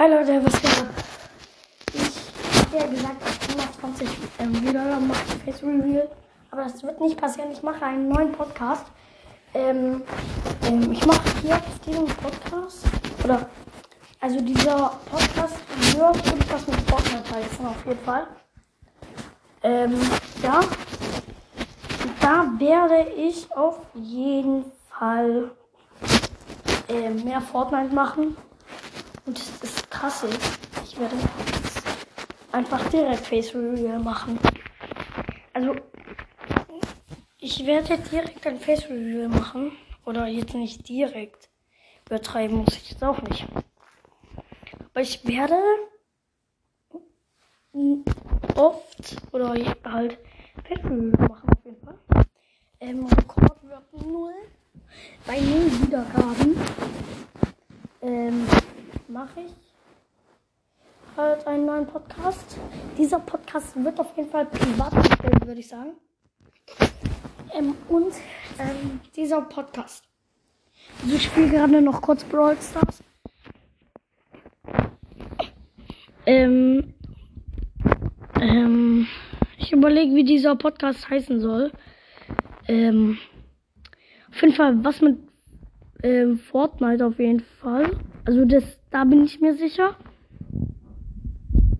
Hi Leute, was geht ab? Ich habe ja gesagt, ich mache 20 ähm, Wiedergaben, mache Face Reveal. Aber das wird nicht passieren. Ich mache einen neuen Podcast. Ähm, ähm, ich mache jetzt diesen Podcast. Oder, also dieser Podcast wird irgendwas mit Fortnite heißen, auf jeden Fall. Ähm, ja. Da werde ich auf jeden Fall äh, mehr Fortnite machen. Und das krasse ist, ich werde einfach direkt Face Reveal machen. Also, ich werde direkt ein Face Reveal machen. Oder jetzt nicht direkt. Übertreiben muss ich jetzt auch nicht. Aber ich werde oft oder halt Face Reveal machen auf jeden Fall. Ähm, Rekord wird 0 bei 0 Wiedergaben. Ähm, mache ich halt einen neuen Podcast. Dieser Podcast wird auf jeden Fall privat gestellt, würde ich sagen. Ähm, und ähm, dieser Podcast. Also ich spiele gerade noch kurz Brawl Stars. Ähm, ähm, ich überlege, wie dieser Podcast heißen soll. Ähm, auf jeden Fall was mit ähm, Fortnite auf jeden Fall. Also das, da bin ich mir sicher.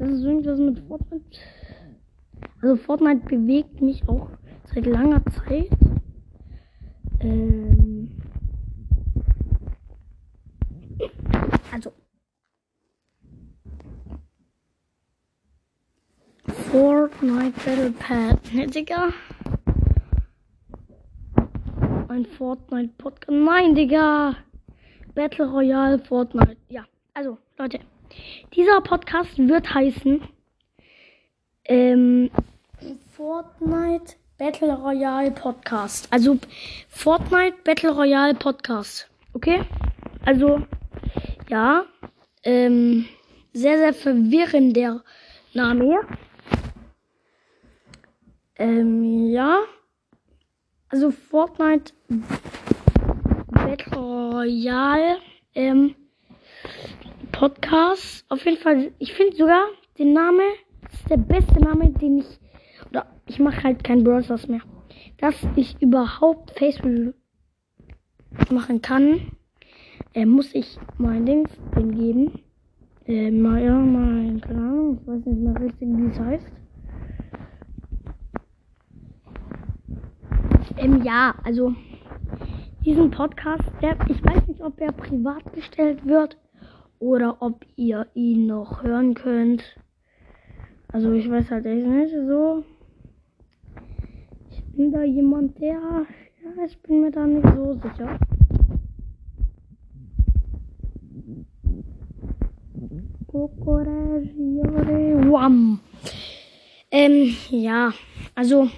Das ist irgendwas mit Fortnite. Also Fortnite bewegt mich auch seit langer Zeit. Ähm also Fortnite Battle Pad. Ne, Digga. Ein Fortnite Podcast. Nein, Digga. Battle Royale Fortnite. Ja, also Leute, dieser Podcast wird heißen ähm, Fortnite Battle Royale Podcast. Also Fortnite Battle Royale Podcast. Okay? Also ja, ähm, sehr sehr verwirrender Name. Ähm, ja. Also Fortnite Battle Royale ähm, Podcast. Auf jeden Fall, ich finde sogar den Namen ist der beste Name, den ich oder ich mache halt kein Browsers mehr, dass ich überhaupt Facebook machen kann. Äh, muss ich mein Dings geben. Äh, mal, ja, mein, keine Ahnung, ich weiß nicht mehr richtig, wie es heißt. Ähm, ja, also diesen Podcast, der, ich weiß nicht, ob er privat gestellt wird oder ob ihr ihn noch hören könnt. Also ich weiß halt echt nicht so. Ich bin da jemand, der, ja, ich bin mir da nicht so sicher. Wam. Ähm, ja, also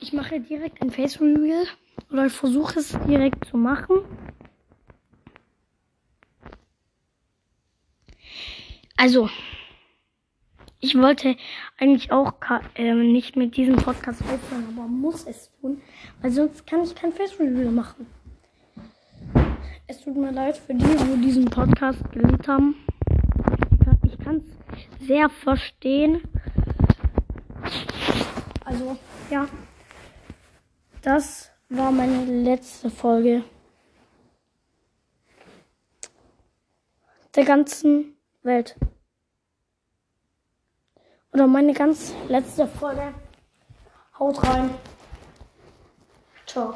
ich mache direkt ein Face Reveal. Oder ich versuche es direkt zu machen. Also, ich wollte eigentlich auch äh, nicht mit diesem Podcast aufhören, aber muss es tun, weil sonst kann ich kein Face Review machen. Es tut mir leid für die, die diesen Podcast geliebt haben. Ich kann es sehr verstehen. Also, ja. Das war meine letzte Folge der ganzen Welt. Oder meine ganz letzte Folge. Haut rein. Ciao.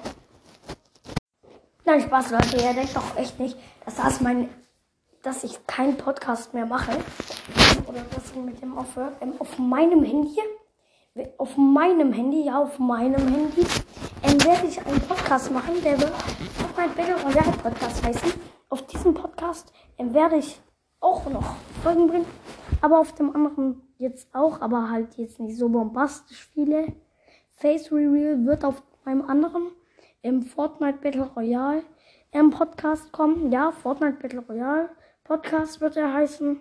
Nein, Spaß, Leute. Ihr denkt doch echt nicht, dass das mein, dass ich keinen Podcast mehr mache. Oder dass ich mit dem aufhöre. Ähm, auf meinem Handy. Auf meinem Handy, ja, auf meinem Handy ähm, werde ich einen Podcast machen, der wird Fortnite Battle Royale Podcast heißen. Auf diesem Podcast ähm, werde ich auch noch Folgen bringen, aber auf dem anderen jetzt auch, aber halt jetzt nicht so bombastisch viele. Face Reveal wird auf meinem anderen im Fortnite Battle Royale im Podcast kommen. Ja, Fortnite Battle Royale Podcast wird er heißen.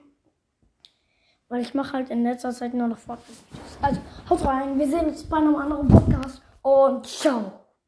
Weil ich mache halt in letzter Zeit nur noch Fortnite-Videos. Also, haut rein. Wir sehen uns bei einem anderen Podcast. Und ciao.